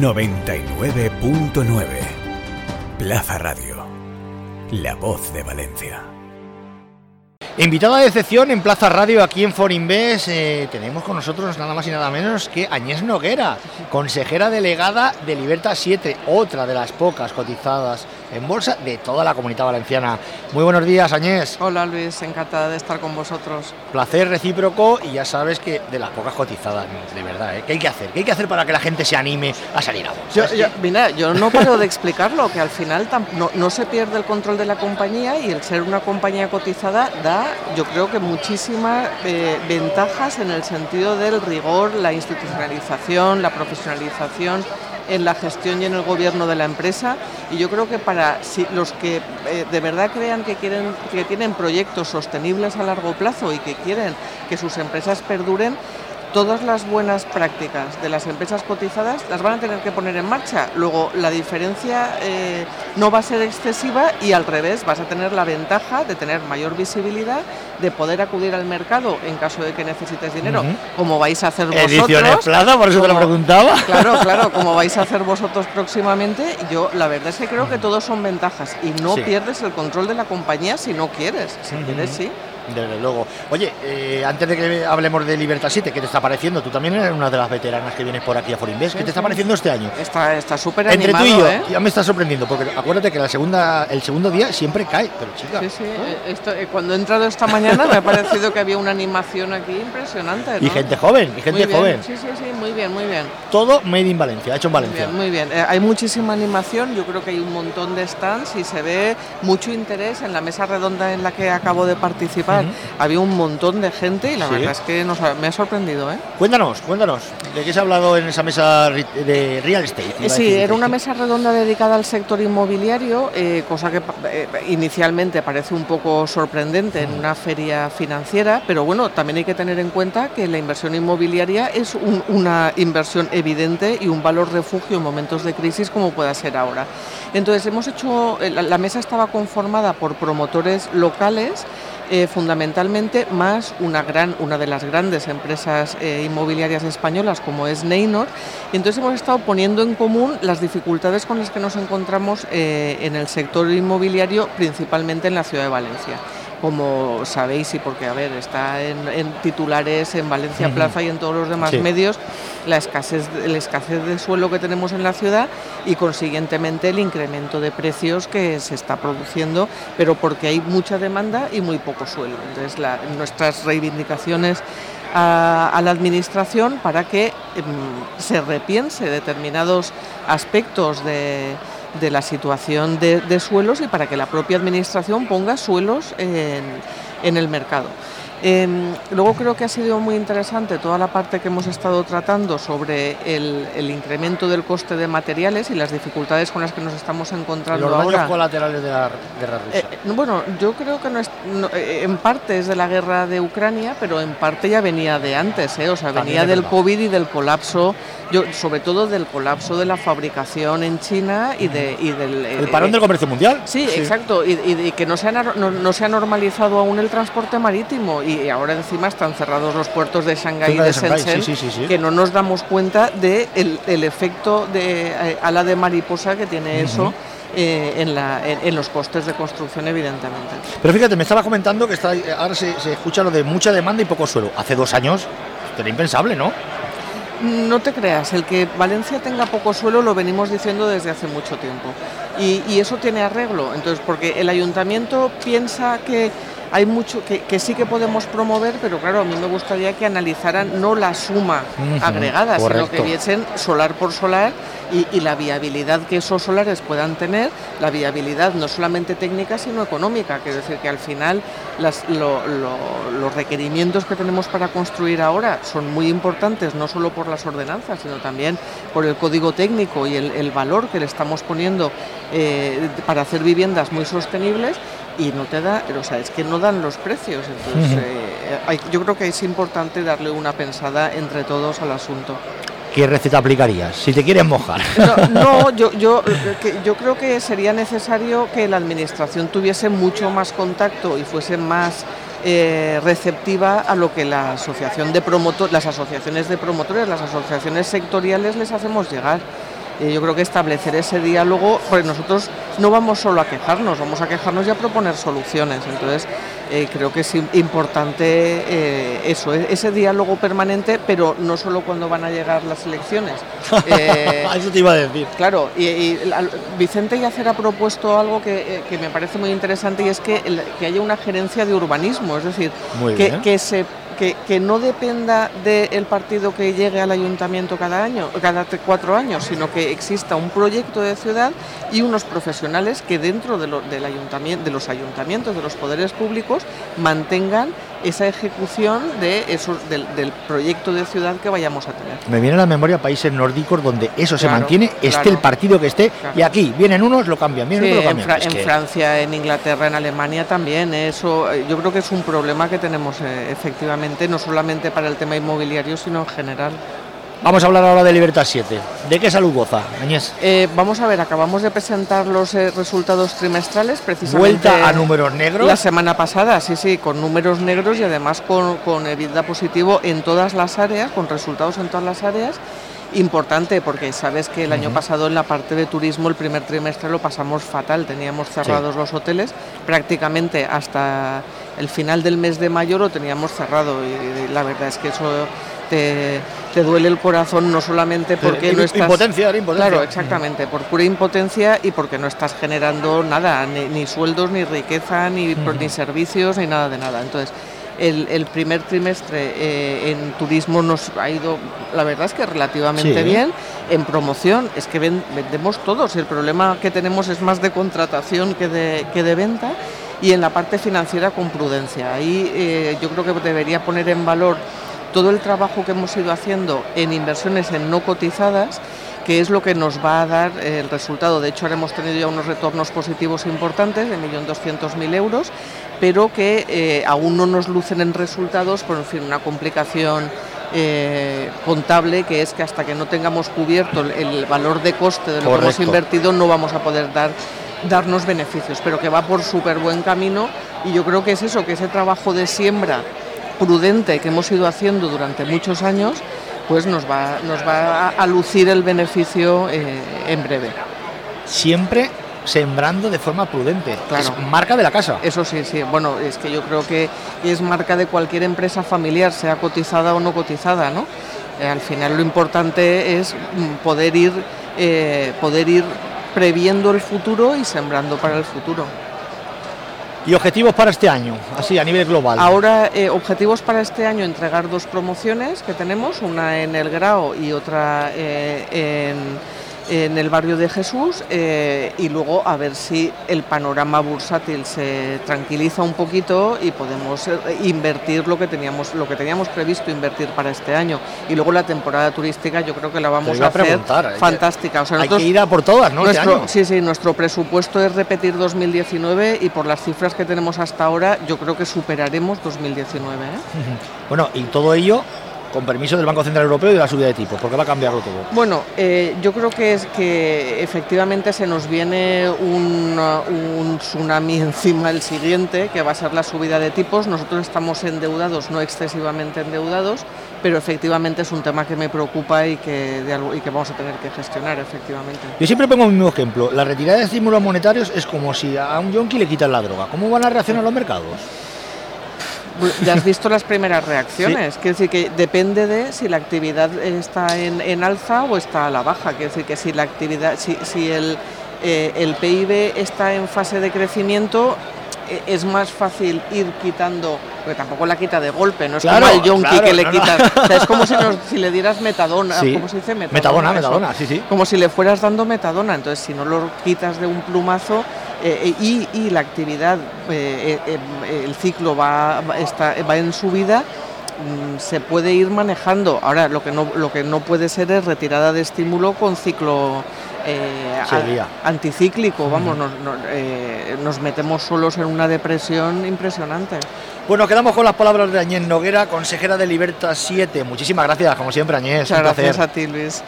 99.9 Plaza Radio. La voz de Valencia. Invitada de excepción en Plaza Radio aquí en Forinvest, eh, tenemos con nosotros nada más y nada menos que Añés Noguera, consejera delegada de Libertad 7, otra de las pocas cotizadas en bolsa de toda la comunidad valenciana. Muy buenos días, Añés. Hola Luis, encantada de estar con vosotros. Placer recíproco y ya sabes que de las pocas cotizadas, de verdad, ¿eh? ¿qué hay que hacer? ¿Qué hay que hacer para que la gente se anime a salir a bolsa? Yo, mira, yo no paro de explicarlo, que al final no, no se pierde el control de la compañía y el ser una compañía cotizada da, yo creo que muchísimas eh, ventajas en el sentido del rigor, la institucionalización, la profesionalización en la gestión y en el gobierno de la empresa. Y yo creo que para los que eh, de verdad crean que quieren que tienen proyectos sostenibles a largo plazo y que quieren que sus empresas perduren todas las buenas prácticas de las empresas cotizadas las van a tener que poner en marcha. Luego la diferencia eh, no va a ser excesiva y al revés, vas a tener la ventaja de tener mayor visibilidad, de poder acudir al mercado en caso de que necesites dinero, como vais a hacer vosotros. Ediciones Plaza, por eso te lo preguntaba. Claro, claro, como vais a hacer vosotros próximamente. Yo la verdad es que creo que todos son ventajas y no pierdes el control de la compañía si no quieres. Si quieres, sí. Desde luego. Oye, eh, antes de que hablemos de Libertad 7, ¿qué te está pareciendo? Tú también eres una de las veteranas que vienes por aquí a Forinvest. ¿Qué te está pareciendo este año? Está súper Entre animado, tú y yo, ¿eh? ya me está sorprendiendo, porque acuérdate que la segunda, el segundo día siempre cae, pero chica. Sí, sí. eh, cuando he entrado esta mañana me ha parecido que había una animación aquí impresionante. ¿no? Y gente joven, y gente bien. joven. Sí, sí, sí, muy bien, muy bien. Todo made in Valencia, hecho en Valencia. Muy bien, muy bien. Eh, hay muchísima animación, yo creo que hay un montón de stands y se ve mucho interés en la mesa redonda en la que acabo de participar. Había un montón de gente y la Sí. verdad es que nos ha- me ha sorprendido. ¿eh? Cuéntanos, cuéntanos, ¿de qué se ha hablado en esa mesa de real estate? Sí, era una mesa redonda dedicada al sector inmobiliario, eh, cosa que eh, inicialmente parece un poco sorprendente en una feria financiera, pero bueno, también hay que tener en cuenta que la inversión inmobiliaria es un- una inversión evidente y un valor refugio en momentos de crisis como pueda ser ahora. Entonces, hemos hecho, la, la mesa estaba conformada por promotores locales, eh, fundamentalmente más una gran una de las grandes empresas eh, inmobiliarias españolas como es Neynor. Y entonces hemos estado poniendo en común las dificultades con las que nos encontramos eh, en el sector inmobiliario principalmente en la ciudad de Valencia como sabéis y porque a ver está en, en titulares en Valencia. Plaza y en todos los demás Sí. medios la escasez la escasez de suelo que tenemos en la ciudad y consiguientemente el incremento de precios que se está produciendo pero porque hay mucha demanda y muy poco suelo entonces la- nuestras reivindicaciones a, a la administración para que em, se repiense determinados aspectos de, de la situación de, suelos y para que la propia administración ponga suelos en el mercado. Em, luego creo que ha sido muy interesante toda la parte que hemos estado tratando sobre el, el incremento del coste de materiales y las dificultades con las que nos estamos encontrando Los ahora. colaterales de la guerra rusa. Eh, eh, bueno, yo creo que no es, no, eh, en parte es de la guerra de Ucrania, pero en parte ya venía de antes, ¿eh? o sea, venía del verdad. COVID y del colapso, yo, sobre todo del colapso de la fabricación en China y, de, y del... eh, el parón eh, del comercio mundial. Sí, exacto, y, y- y que no se, ha, no, no se ha normalizado aún el transporte marítimo y ahora encima están cerrados los puertos de Shanghái y de de Shanghái, Shenzhen, sí, sí, sí, que no nos damos cuenta del de el, el efecto de eh, ala de mariposa que tiene eso eh, en, la- en- en los costes de construcción, evidentemente. Pero fíjate, me estaba comentando que está, ahora se, se escucha lo de mucha demanda y poco suelo. Hace dos años era impensable, ¿no? No te creas, el que Valencia tenga poco suelo lo venimos diciendo desde hace mucho tiempo. Y, y eso tiene arreglo, entonces, porque el ayuntamiento piensa que hay mucho que, que sí que podemos promover, pero claro, a mí me gustaría que analizaran no la suma agregada, sino que viesen solar por solar y, y la viabilidad que esos solares puedan tener, la viabilidad no solamente técnica, sino económica. Quiero decir que al final las- lo- lo- los requerimientos que tenemos para construir ahora son muy importantes, no solo por las ordenanzas, sino también por el código técnico y el, el valor que le estamos poniendo eh, para hacer viviendas muy sostenibles y no te da, o sea, es que no dan los precios. Entonces, eh, hay- yo creo que es importante darle una pensada entre todos al asunto. ¿Qué receta aplicarías? Si te quieres mojar. No, no, yo, yo, eh, yo creo que sería necesario que la Administración tuviese mucho más contacto y fuese más eh, receptiva a lo que la asociación de promotor, las asociaciones de promotores, las asociaciones sectoriales les hacemos llegar. Eh, yo creo que establecer ese diálogo, porque nosotros no vamos solo a quejarnos, vamos a quejarnos y a proponer soluciones. Entonces, eh, creo que es importante eh, eso, e-, ese diálogo permanente, pero no solo cuando van a llegar las elecciones. eso te iba a decir. Claro, y, Vicente Yacer ha propuesto algo que, me parece muy interesante y es que, que haya una gerencia de urbanismo, es decir, que, que se que, no dependa del partido que llegue al ayuntamiento cada año, cada cuatro años, sino que exista un proyecto de ciudad y unos profesionales que dentro de, los ayuntamientos, de los poderes públicos, mantengan esa ejecución de esos, del, proyecto de ciudad que vayamos a tener. Me viene a la memoria países nórdicos donde eso se mantiene, esté el partido que esté, y aquí vienen unos, lo cambian, vienen lo cambian. En, Francia, en Inglaterra, en Alemania también, eso eh, yo creo que es un problema que tenemos eh, efectivamente, no solamente para el tema inmobiliario, sino en general. Vamos a hablar ahora de Libertad 7. ¿De qué salud goza, Añés? Eh, vamos a ver, acabamos de presentar los eh, resultados trimestrales, precisamente. ¿Vuelta a números negros? La semana pasada, sí, sí, con números negros y además con, con EBITDA positivo en todas las áreas, con resultados en todas las áreas. Importante, porque sabes que el año pasado en la parte de turismo, el primer trimestre lo pasamos fatal, teníamos cerrados los hoteles, prácticamente hasta el final del mes de mayo lo teníamos cerrado y la verdad es que eso te, duele el corazón no solamente porque no estás... Impotencia, impotencia. Claro, exactamente, por pura impotencia y porque no estás generando nada, ni, sueldos, ni riqueza, ni, ni servicios, ni nada de nada. Entonces, el, primer trimestre eh, en turismo nos ha ido, la verdad es que relativamente bien. En promoción es que vendemos todos. El problema que tenemos es más de contratación que de, que de venta. Y en la parte financiera con prudencia. Ahí eh, yo creo que debería poner en valor todo el trabajo que hemos ido haciendo en inversiones en no cotizadas, que es lo que nos va a dar el resultado. De hecho, ahora hemos tenido ya unos retornos positivos importantes de 1.200.000 euros, pero que eh, aún no nos lucen en resultados por fin, una complicación eh, contable que es que hasta que no tengamos cubierto el, valor de coste de lo que hemos invertido no vamos a poder dar darnos beneficios, pero que va por súper buen camino y yo creo que es eso, que ese trabajo de siembra prudente que hemos ido haciendo durante muchos años, pues nos va, nos va a, lucir el beneficio eh, en breve. Siempre sembrando de forma prudente. Es marca de la casa. Eso sí, sí. Bueno, es que yo creo que es marca de cualquier empresa familiar, sea cotizada o no cotizada, ¿no? Eh, al final lo importante es mm, poder ir, eh, poder ir previendo el futuro y sembrando para el futuro. ¿Y objetivos para este año, así a nivel global? Ahora, eh, objetivos para este año, entregar dos promociones que tenemos, una en el Grao y otra eh, en en el barrio de Jesús eh, y luego a ver si el panorama bursátil se tranquiliza un poquito y podemos eh, invertir lo que teníamos lo que teníamos previsto invertir para este año y luego la temporada turística yo creo que la vamos a, hacer fantástica o sea, hay que ir a por todas ¿no? Este sí sí nuestro presupuesto es repetir 2019 y por las cifras que tenemos hasta ahora yo creo que superaremos 2019 ¿eh? bueno y todo ello con permiso del Banco Central Europeo y de la subida de tipos, porque va a cambiarlo todo. Bueno, eh, yo creo que es que efectivamente se nos viene un, un, tsunami encima el siguiente, que va a ser la subida de tipos. Nosotros estamos endeudados, no excesivamente endeudados, pero efectivamente es un tema que me preocupa y que, y que vamos a tener que gestionar, efectivamente. Yo siempre pongo el mismo ejemplo. La retirada de estímulos monetarios es como si a un yonki le quitan la droga. ¿Cómo van a reaccionar los mercados? Ya has visto las primeras reacciones. Quiere decir que depende de si la actividad está en, alza o está a la baja. Quiere decir que si la actividad, si, si el, eh, el PIB está en fase de crecimiento, eh, es más fácil ir quitando, porque tampoco la quita de golpe, no es como el yonki que le quita es como si, le dieras metadona, ¿cómo se dice? Metadona, metadona, sí, sí. Como si le fueras dando metadona, entonces si no lo quitas de un plumazo, eh, eh, y, la actividad, eh, el ciclo va, está, va en subida, mm, se puede ir manejando. Ahora, lo que, no, lo que no puede ser es retirada de estímulo con ciclo anticíclico. Vamos, nos, nos, metemos solos en una depresión impresionante. Bueno, quedamos con las palabras de Añez Noguera, consejera de Libertad 7. Muchísimas gracias, como siempre, Añez. Muchas gracias a ti, Luis.